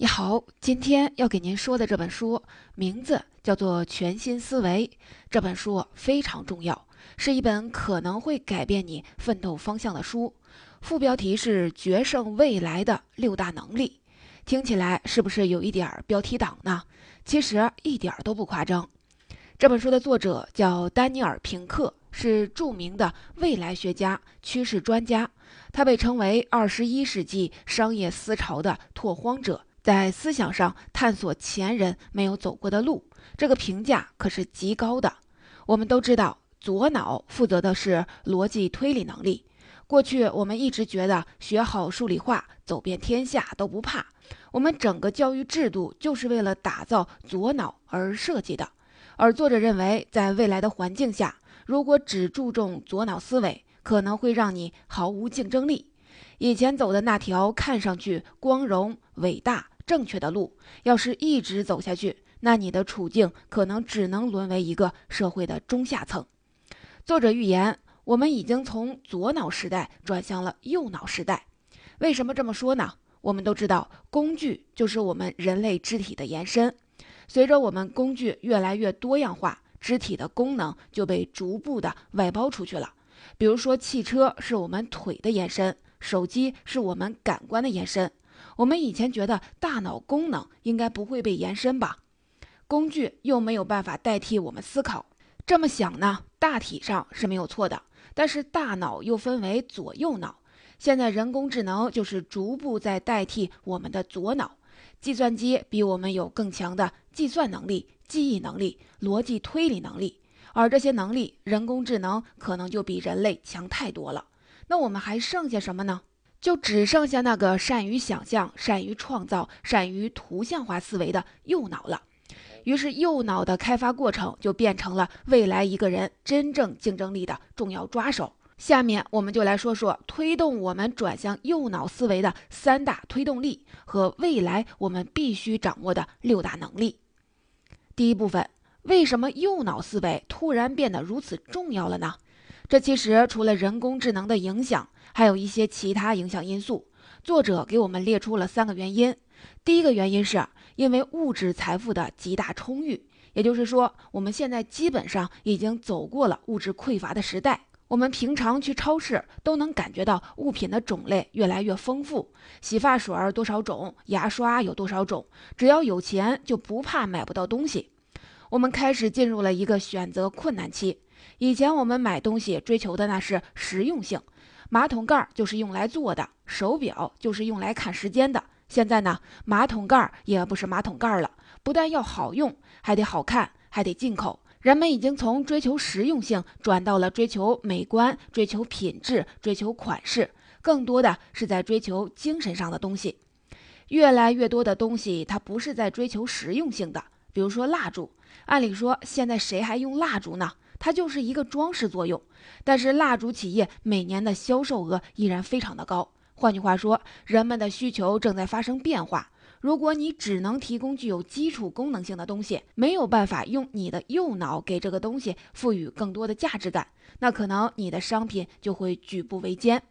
你好，今天要给您说的这本书名字叫做《全新思维》。这本书非常重要，是一本可能会改变你奋斗方向的书。副标题是“决胜未来的六大能力”，听起来是不是有一点标题党呢？其实一点都不夸张。这本书的作者叫丹尼尔·平克，是著名的未来学家、趋势专家，他被称为二十一世纪商业思潮的拓荒者。在思想上探索前人没有走过的路，这个评价可是极高的。我们都知道，左脑负责的是逻辑推理能力。过去我们一直觉得学好数理化，走遍天下都不怕。我们整个教育制度就是为了打造左脑而设计的。而作者认为，在未来的环境下，如果只注重左脑思维，可能会让你毫无竞争力。以前走的那条看上去光荣、伟大。正确的路，要是一直走下去，那你的处境可能只能沦为一个社会的中下层。作者预言，我们已经从左脑时代转向了右脑时代。为什么这么说呢？我们都知道，工具就是我们人类肢体的延伸。随着我们工具越来越多样化，肢体的功能就被逐步的外包出去了。比如说，汽车是我们腿的延伸，手机是我们感官的延伸。我们以前觉得大脑功能应该不会被延伸吧？工具又没有办法代替我们思考，这么想呢，大体上是没有错的。但是大脑又分为左右脑，现在人工智能就是逐步在代替我们的左脑。计算机比我们有更强的计算能力、记忆能力、逻辑推理能力，而这些能力，人工智能可能就比人类强太多了。那我们还剩下什么呢？就只剩下那个善于想象、善于创造、善于图像化思维的右脑了。于是，右脑的开发过程就变成了未来一个人真正竞争力的重要抓手。下面，我们就来说说推动我们转向右脑思维的三大推动力和未来我们必须掌握的六大能力。第一部分，为什么右脑思维突然变得如此重要了呢？这其实除了人工智能的影响。还有一些其他影响因素，作者给我们列出了三个原因。第一个原因是因为物质财富的极大充裕，也就是说，我们现在基本上已经走过了物质匮乏的时代。我们平常去超市都能感觉到物品的种类越来越丰富，洗发水多少种，牙刷有多少种，只要有钱就不怕买不到东西。我们开始进入了一个选择困难期。以前我们买东西追求的那是实用性。马桶盖就是用来坐的，手表就是用来看时间的。现在呢，马桶盖也不是马桶盖了，不但要好用，还得好看，还得进口。人们已经从追求实用性转到了追求美观、追求品质、追求款式，更多的是在追求精神上的东西。越来越多的东西，它不是在追求实用性的。比如说蜡烛，按理说现在谁还用蜡烛呢？它就是一个装饰作用，但是蜡烛企业每年的销售额依然非常的高。换句话说，人们的需求正在发生变化。如果你只能提供具有基础功能性的东西，没有办法用你的右脑给这个东西赋予更多的价值感，那可能你的商品就会举步维艰。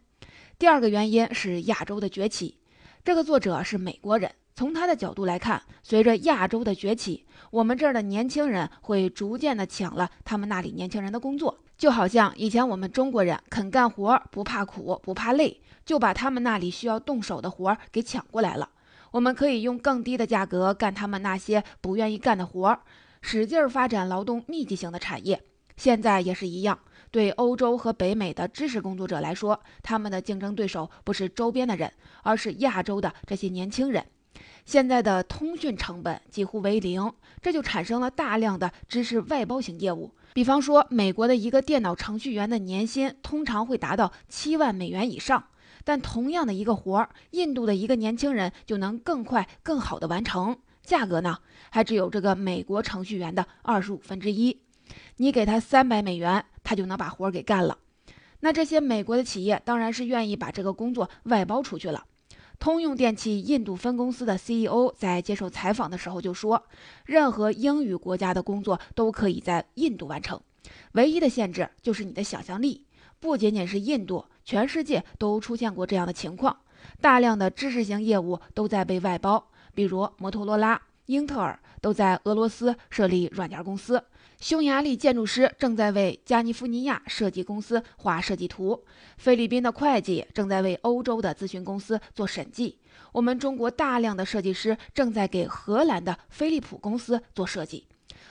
第二个原因是亚洲的崛起。这个作者是美国人。从他的角度来看，随着亚洲的崛起，我们这儿的年轻人会逐渐的抢了他们那里年轻人的工作，就好像以前我们中国人肯干活，不怕苦，不怕累，就把他们那里需要动手的活儿给抢过来了。我们可以用更低的价格干他们那些不愿意干的活儿，使劲发展劳动密集型的产业。现在也是一样，对欧洲和北美的知识工作者来说，他们的竞争对手不是周边的人，而是亚洲的这些年轻人。现在的通讯成本几乎为零，这就产生了大量的知识外包型业务。比方说，美国的一个电脑程序员的年薪通常会达到七万美元以上，但同样的一个活儿，印度的一个年轻人就能更快、更好的完成，价格呢还只有这个美国程序员的二十五分之一。你给他三百美元，他就能把活儿给干了。那这些美国的企业当然是愿意把这个工作外包出去了。通用电气印度分公司的 CEO 在接受采访的时候就说：“任何英语国家的工作都可以在印度完成，唯一的限制就是你的想象力。不仅仅是印度，全世界都出现过这样的情况，大量的知识型业务都在被外包，比如摩托罗拉、英特尔都在俄罗斯设立软件公司。匈牙利建筑师正在为加利福尼亚设计公司画设计图，菲律宾的会计正在为欧洲的咨询公司做审计。我们中国大量的设计师正在给荷兰的飞利浦公司做设计。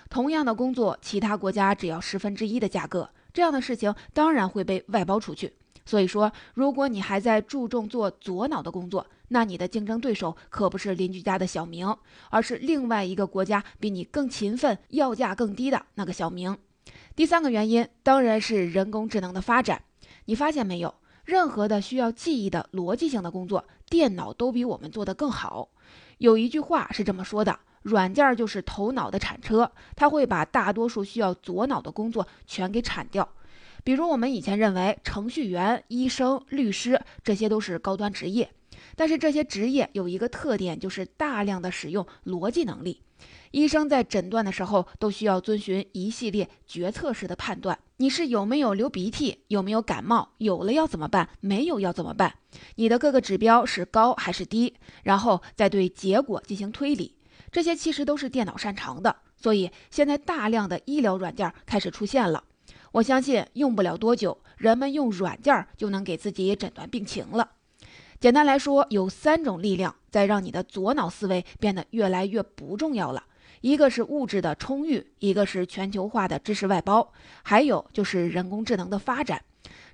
同样的工作，其他国家只要十分之一的价格，这样的事情当然会被外包出去。所以说，如果你还在注重做左脑的工作，那你的竞争对手可不是邻居家的小明，而是另外一个国家比你更勤奋、要价更低的那个小明。第三个原因当然是人工智能的发展。你发现没有？任何的需要记忆的逻辑性的工作，电脑都比我们做得更好。有一句话是这么说的：软件就是头脑的铲车，它会把大多数需要左脑的工作全给铲掉。比如我们以前认为程序员、医生、律师这些都是高端职业。但是这些职业有一个特点，就是大量的使用逻辑能力。医生在诊断的时候都需要遵循一系列决策式的判断：你是有没有流鼻涕，有没有感冒，有了要怎么办，没有要怎么办？你的各个指标是高还是低？然后再对结果进行推理。这些其实都是电脑擅长的。所以现在大量的医疗软件开始出现了。我相信用不了多久，人们用软件就能给自己诊断病情了。简单来说，有三种力量在让你的左脑思维变得越来越不重要了。一个是物质的充裕，一个是全球化的知识外包，还有就是人工智能的发展。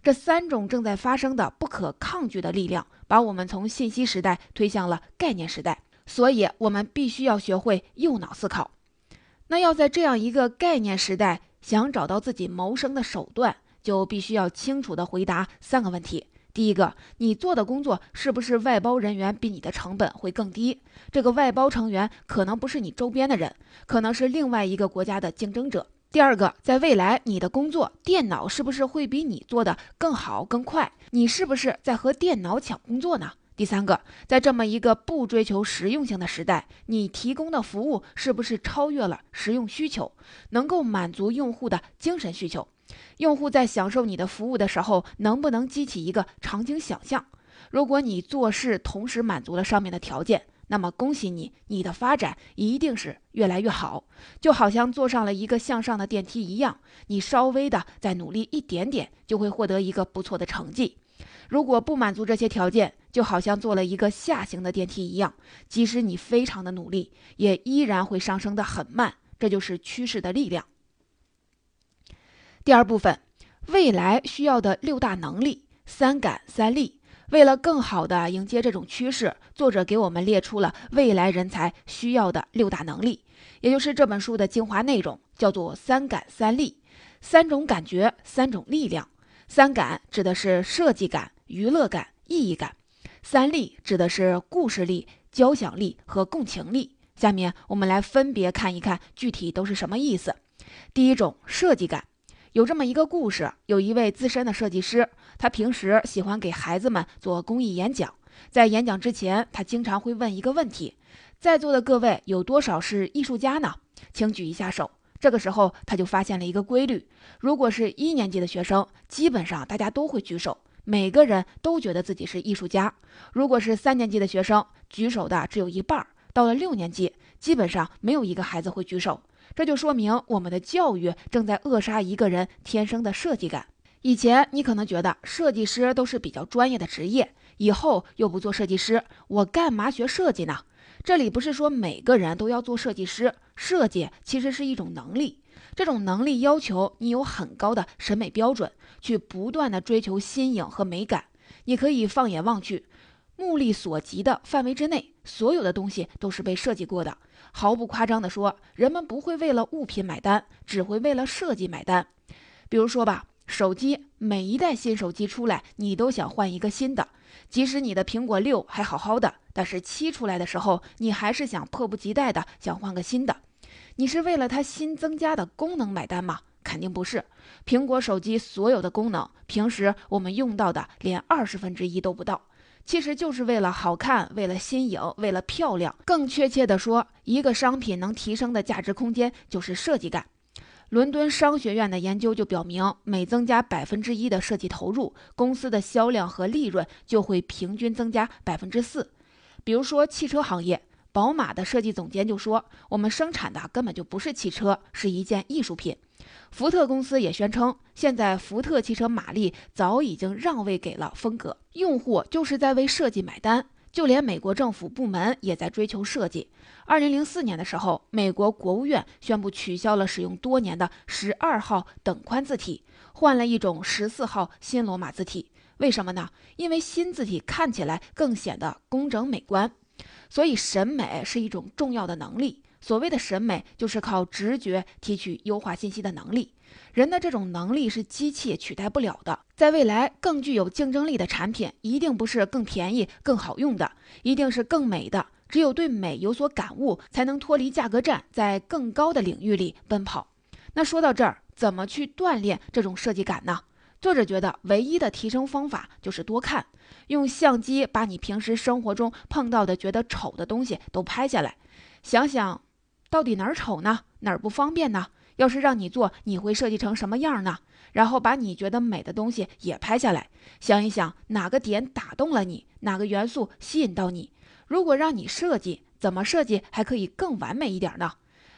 这三种正在发生的不可抗拒的力量，把我们从信息时代推向了概念时代。所以，我们必须要学会右脑思考。那要在这样一个概念时代，想找到自己谋生的手段，就必须要清楚地回答三个问题。第一个，你做的工作是不是外包人员比你的成本会更低？这个外包成员可能不是你周边的人，可能是另外一个国家的竞争者。第二个，在未来你的工作电脑是不是会比你做的更好更快？你是不是在和电脑抢工作呢？第三个，在这么一个不追求实用性的时代，你提供的服务是不是超越了实用需求，能够满足用户的精神需求？用户在享受你的服务的时候，能不能激起一个场景想象？如果你做事同时满足了上面的条件，那么恭喜你，你的发展一定是越来越好，就好像坐上了一个向上的电梯一样，你稍微的再努力一点点，就会获得一个不错的成绩。如果不满足这些条件，就好像坐了一个下行的电梯一样，即使你非常的努力，也依然会上升的很慢。这就是趋势的力量。第二部分，未来需要的六大能力，三感三力。为了更好地迎接这种趋势，作者给我们列出了未来人才需要的六大能力，也就是这本书的精华内容，叫做三感三力，三种感觉，三种力量。三感指的是设计感、娱乐感、意义感；三力指的是故事力、交响力和共情力。下面我们来分别看一看具体都是什么意思。第一种，设计感。有这么一个故事，有一位资深的设计师，他平时喜欢给孩子们做公益演讲。在演讲之前，他经常会问一个问题：在座的各位有多少是艺术家呢？请举一下手。这个时候，他就发现了一个规律：如果是一年级的学生，基本上大家都会举手，每个人都觉得自己是艺术家；如果是三年级的学生，举手的只有一半；到了六年级，基本上没有一个孩子会举手。这就说明我们的教育正在扼杀一个人天生的设计感。以前你可能觉得设计师都是比较专业的职业，以后又不做设计师，我干嘛学设计呢？这里不是说每个人都要做设计师，设计其实是一种能力，这种能力要求你有很高的审美标准，去不断的追求新颖和美感。你可以放眼望去。目力所及的范围之内，所有的东西都是被设计过的。毫不夸张地说，人们不会为了物品买单，只会为了设计买单。比如说吧，手机，每一代新手机出来，你都想换一个新的。即使你的苹果六还好好的，但是七出来的时候，你还是想迫不及待的想换个新的。你是为了它新增加的功能买单吗？肯定不是。苹果手机所有的功能，平时我们用到的连二十分之一都不到。其实就是为了好看，为了新颖，为了漂亮。更确切地说，一个商品能提升的价值空间就是设计感。伦敦商学院的研究就表明，每增加百分之一的设计投入，公司的销量和利润就会平均增加百分之四。比如说汽车行业，宝马的设计总监就说：“我们生产的根本就不是汽车，是一件艺术品。”福特公司也宣称，现在福特汽车马力早已经让位给了风格，用户就是在为设计买单。就连美国政府部门也在追求设计。二零零四年的时候，美国国务院宣布取消了使用多年的十二号等宽字体，换了一种十四号新罗马字体。为什么呢？因为新字体看起来更显得工整美观。所以，审美是一种重要的能力。所谓的审美，就是靠直觉提取优化信息的能力。人的这种能力是机器取代不了的。在未来，更具有竞争力的产品一定不是更便宜、更好用的，一定是更美的。只有对美有所感悟，才能脱离价格战，在更高的领域里奔跑。那说到这儿，怎么去锻炼这种设计感呢？作者觉得，唯一的提升方法就是多看，用相机把你平时生活中碰到的觉得丑的东西都拍下来，想想到底哪儿丑呢？哪儿不方便呢？要是让你做，你会设计成什么样呢？然后把你觉得美的东西也拍下来，想一想哪个点打动了你，哪个元素吸引到你。如果让你设计，怎么设计还可以更完美一点呢？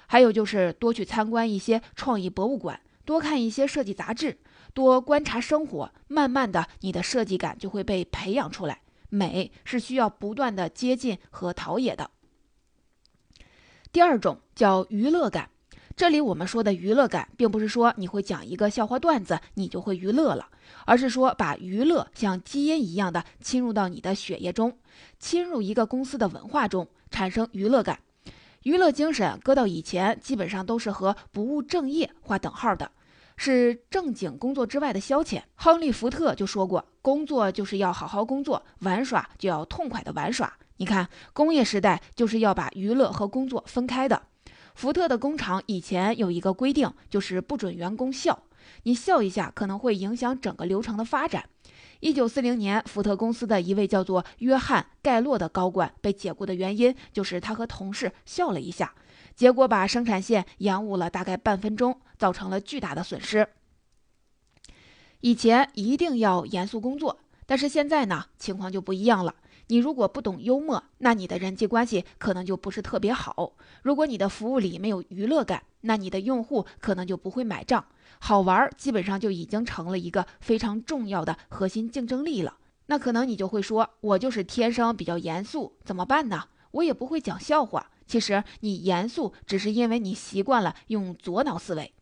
还有就是多去参观一些创意博物馆，多看一些设计杂志，多观察生活，慢慢的你的设计感就会被培养出来。美是需要不断的接近和陶冶的。第二种叫娱乐感。这里我们说的娱乐感，并不是说你会讲一个笑话段子，你就会娱乐了，而是说把娱乐像基因一样的侵入到你的血液中，侵入一个公司的文化中，产生娱乐感。娱乐精神搁到以前，基本上都是和不务正业划等号的，是正经工作之外的消遣。亨利·福特就说过，工作就是要好好工作，玩耍就要痛快的玩耍。你看，工业时代就是要把娱乐和工作分开的。福特的工厂以前有一个规定，就是不准员工笑。你笑一下，可能会影响整个流程的发展。一九四零年，福特公司的一位叫做约翰·盖洛的高管被解雇的原因，就是他和同事笑了一下，结果把生产线延误了大概半分钟，造成了巨大的损失。以前一定要严肃工作，但是现在呢，情况就不一样了。你如果不懂幽默，那你的人际关系可能就不是特别好。如果你的服务里没有娱乐感，那你的用户可能就不会买账。好玩基本上就已经成了一个非常重要的核心竞争力了。那可能你就会说，我就是天生比较严肃，怎么办呢？我也不会讲笑话。其实你严肃，只是因为你习惯了用左脑思维，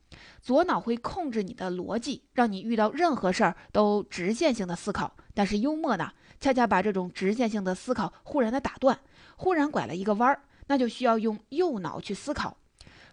左脑会控制你的逻辑，让你遇到任何事儿都直线性的思考。但是幽默呢？恰恰把这种直线性的思考忽然的打断，忽然拐了一个弯儿，那就需要用右脑去思考。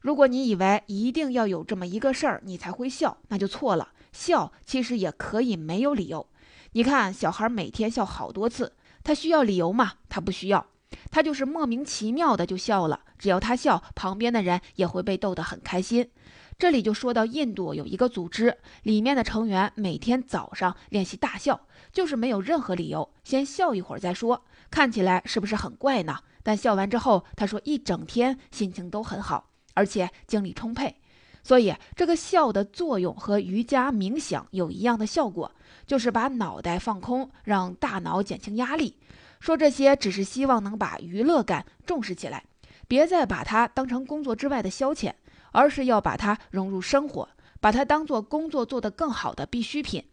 如果你以为一定要有这么一个事儿你才会笑，那就错了。笑其实也可以没有理由。你看小孩每天笑好多次，他需要理由吗？他不需要，他就是莫名其妙的就笑了。只要他笑，旁边的人也会被逗得很开心。这里就说到印度有一个组织，里面的成员每天早上练习大笑，就是没有任何理由，先笑一会儿再说。看起来是不是很怪呢？但笑完之后，他说一整天心情都很好，而且精力充沛。所以这个笑的作用和瑜伽冥想有一样的效果，就是把脑袋放空，让大脑减轻压力。说这些只是希望能把娱乐感重视起来，别再把它当成工作之外的消遣。而是要把它融入生活，把它当做工作做得更好的必需品。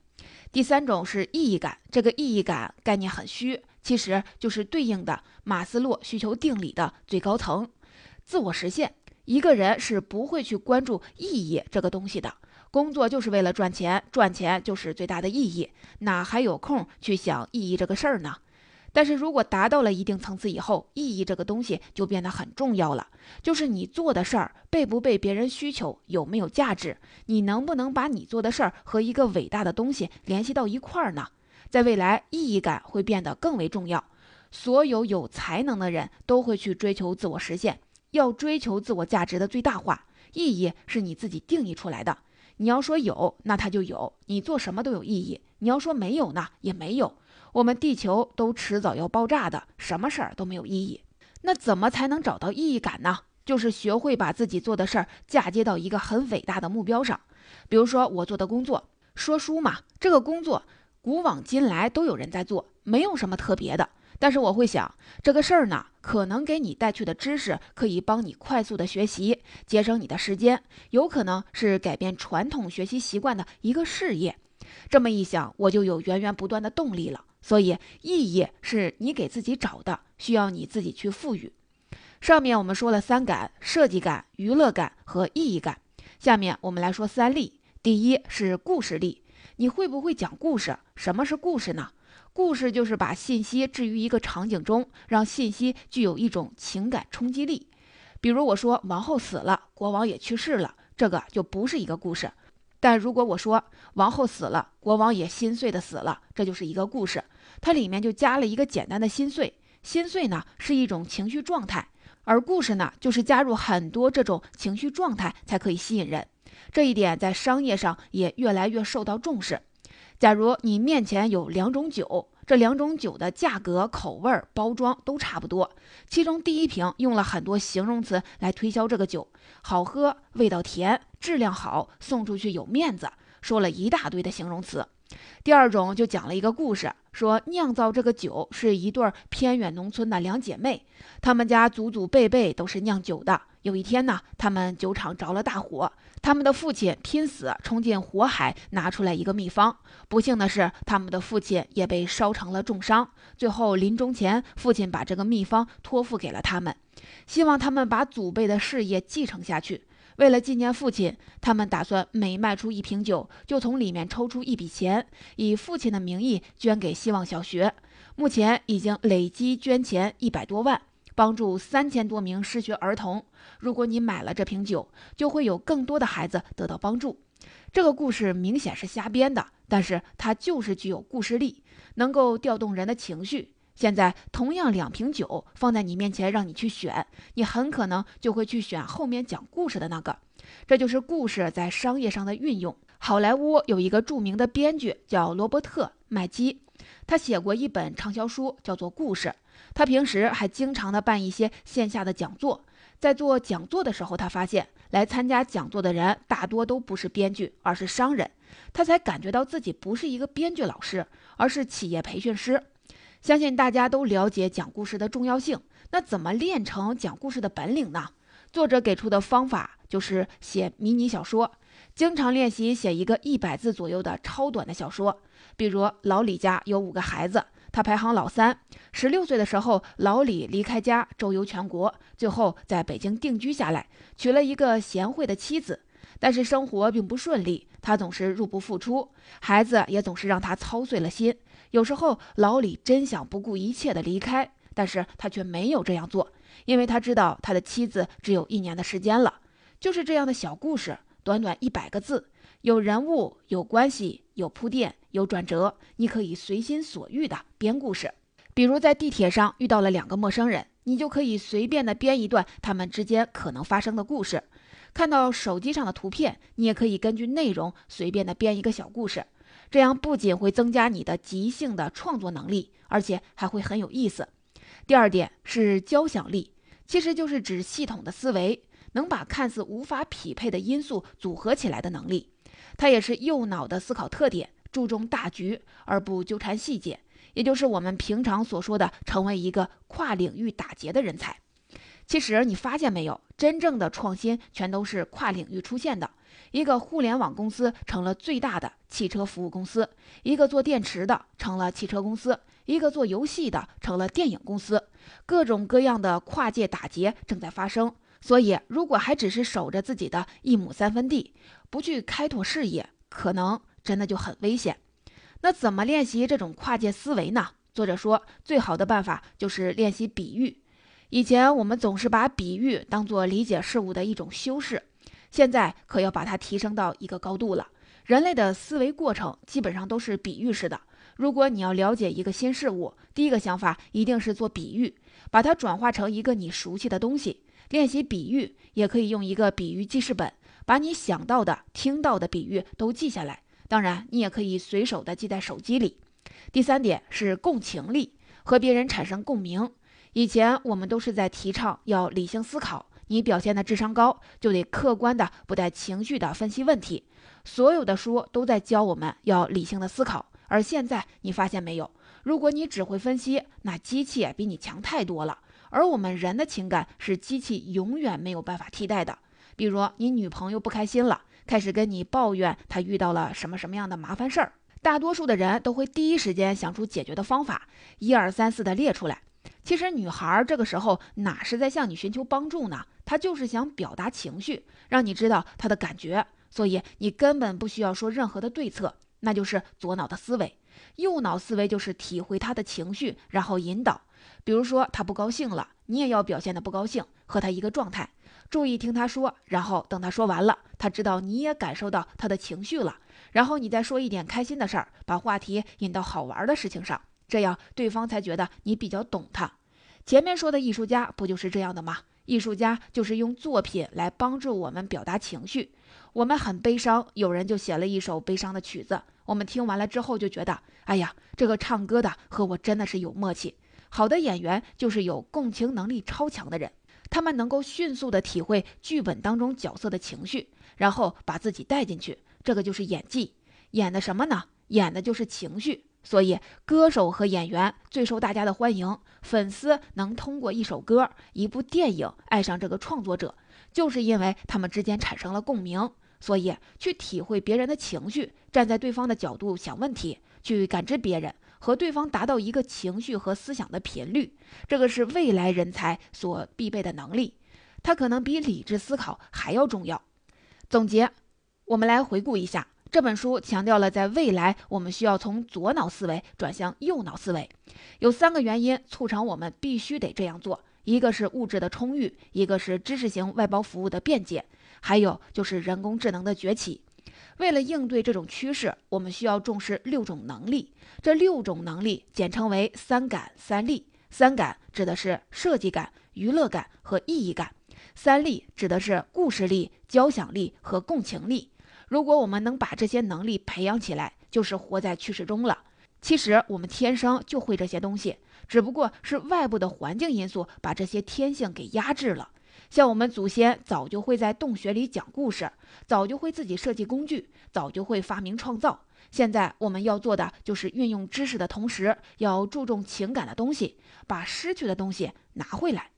第三种是意义感，这个意义感概念很虚，其实就是对应的马斯洛需求定理的最高层——自我实现。一个人是不会去关注意义这个东西的，工作就是为了赚钱，赚钱就是最大的意义，哪还有空去想意义这个事儿呢？但是如果达到了一定层次以后，意义这个东西就变得很重要了。就是你做的事儿被不被别人需求，有没有价值，你能不能把你做的事儿和一个伟大的东西联系到一块儿呢？在未来，意义感会变得更为重要。所有有才能的人都会去追求自我实现，要追求自我价值的最大化。意义是你自己定义出来的。你要说有，那它就有，你做什么都有意义；你要说没有呢，也没有。我们地球都迟早要爆炸的，什么事儿都没有意义。那怎么才能找到意义感呢？就是学会把自己做的事儿嫁接到一个很伟大的目标上。比如说我做的工作，说书嘛，这个工作古往今来都有人在做，没有什么特别的。但是我会想，这个事儿呢，可。能给你带去的知识可以帮你快速的学习，节省你的时间，有可能是改变传统学习习惯的一个事业。这么一想，我就有源源不断的动力了。所以，意义是你给自己找的，需要你自己去赋予。上面我们说了三感：设计感、娱乐感和意义感。下面我们来说三力。第一是故事力，你会不会讲故事？什么是故事呢？故事就是把信息置于一个场景中，让信息具有一种情感冲击力。比如我说王后死了，国王也去世了，这个就不是一个故事。但如果我说王后死了，国王也心碎的死了，这就是一个故事。它里面就加了一个简单的心碎。心碎呢是一种情绪状态，而故事呢就是加入很多这种情绪状态才可以吸引人。这一点在商业上也越来越受到重视。假如你面前有两种酒，这两种酒的价格、口味、包装都差不多，其中第一瓶用了很多形容词来推销这个酒，好喝、味道甜、质量好、送出去有面子，说了一大堆的形容词。第二种就讲了一个故事，说酿造这个酒是一对偏远农村的两姐妹，她们家祖祖辈辈都是酿酒的。有一天呢，他们酒厂着了大火，他们的父亲拼死冲进火海，拿出来一个秘方。不幸的是，他们的父亲也被烧成了重伤。最后临终前，父亲把这个秘方托付给了他们，希望他们把祖辈的事业继承下去。为了纪念父亲，他们打算每卖出一瓶酒，就从里面抽出一笔钱，以父亲的名义捐给希望小学。目前已经累积捐钱一百多万。帮助三千多名失学儿童。如果你买了这瓶酒，就会有更多的孩子得到帮助。这个故事明显是瞎编的，但是它就是具有故事力，能够调动人的情绪。现在同样两瓶酒放在你面前，让你去选，你很可能就会去选后面讲故事的那个。这就是故事在商业上的运用。好莱坞有一个著名的编剧叫罗伯特·麦基，他写过一本畅销书，叫做《故事》。他平时还经常的办一些线下的讲座，在做讲座的时候，他发现来参加讲座的人大多都不是编剧，而是商人。他才感觉到自己不是一个编剧老师，而是企业培训师。相信大家都了解讲故事的重要性，那怎么练成讲故事的本领呢？作者给出的方法就是写迷你小说，经常练习写一个一百字左右的超短的小说。比如老李家有五个孩子。他排行老三，十六岁的时候，老李离开家周游全国，最后在北京定居下来，娶了一个贤惠的妻子。但是生活并不顺利，他总是入不敷出，孩子也总是让他操碎了心。有时候老李真想不顾一切的离开，但是他却没有这样做，因为他知道他的妻子只有一年的时间了。就是这样的小故事，短短一百个字。有人物，有关系，有铺垫，有转折，你可以随心所欲的编故事。比如在地铁上遇到了两个陌生人，你就可以随便的编一段他们之间可能发生的故事。看到手机上的图片，你也可以根据内容随便的编一个小故事。这样不仅会增加你的即兴的创作能力，而且还会很有意思。第二点是交响力，其实就是指系统的思维，能把看似无法匹配的因素组合起来的能力。它也是右脑的思考特点，注重大局而不纠缠细节，也就是我们平常所说的成为一个跨领域打劫的人才。其实你发现没有，真正的创新全都是跨领域出现的。一个互联网公司成了最大的汽车服务公司，一个做电池的成了汽车公司，一个做游戏的成了电影公司。各种各样的跨界打劫正在发生。所以，如果还只是守着自己的一亩三分地，不去开拓视野，可能真的就很危险。那怎么练习这种跨界思维呢？作者说，最好的办法就是练习比喻。以前我们总是把比喻当做理解事物的一种修饰，现在可要把它提升到一个高度了。人类的思维过程基本上都是比喻式的。如果你要了解一个新事物，第一个想法一定是做比喻，把它转化成一个你熟悉的东西。练习比喻也可以用一个比喻记事本，把你想到的、听到的比喻都记下来。当然，你也可以随手的记在手机里。第三点是共情力，和别人产生共鸣。以前我们都是在提倡要理性思考，你表现的智商高，就得客观的、不带情绪的分析问题。所有的书都在教我们要理性的思考，而现在你发现没有？如果你只会分析，那机器比你强太多了。而我们人的情感是机器永远没有办法替代的。比如你女朋友不开心了，开始跟你抱怨她遇到了什么什么样的麻烦事儿，大多数的人都会第一时间想出解决的方法，一二三四的列出来。其实女孩这个时候哪是在向你寻求帮助呢？她就是想表达情绪，让你知道她的感觉。所以你根本不需要说任何的对策，那就是左脑的思维。右脑思维就是体会她的情绪，然后引导。比如说她不高兴了，你也要表现的不高兴，和她一个状态，注意听她说，然后等她说完了，她知道你也感受到她的情绪了，然后你再说一点开心的事儿，把话题引到好玩的事情上，这样对方才觉得你比较懂他。前面说的艺术家不就是这样的吗？艺术家就是用作品来帮助我们表达情绪。我们很悲伤，有人就写了一首悲伤的曲子，我们听完了之后就觉得，哎呀，这个唱歌的和我真的是有默契。好的演员就是有共情能力超强的人，他们能够迅速的体会剧本当中角色的情绪，然后把自己带进去，这个就是演技。演的什么呢？演的就是情绪。所以，歌手和演员最受大家的欢迎。粉丝能通过一首歌、一部电影爱上这个创作者，就是因为他们之间产生了共鸣。所以，去体会别人的情绪，站在对方的角度想问题，去感知别人，和对方达到一个情绪和思想的频率，这个是未来人才所必备的能力。它可能比理智思考还要重要。总结，我们来回顾一下。这本书强调了，在未来我们需要从左脑思维转向右脑思维，有三个原因促成我们必须得这样做：一个是物质的充裕，一个是知识型外包服务的便捷，还有就是人工智能的崛起。为了应对这种趋势，我们需要重视六种能力。这六种能力简称为“三感三力”。三感指的是设计感、娱乐感和意义感；三力指的是故事力、交响力和共情力。如果我们能把这些能力培养起来，就是活在趋势中了。其实我们天生就会这些东西，只不过是外部的环境因素把这些天性给压制了。像我们祖先早就会在洞穴里讲故事，早就会自己设计工具，早就会发明创造。现在我们要做的就是运用知识的同时，要注重情感的东西，把失去的东西拿回来。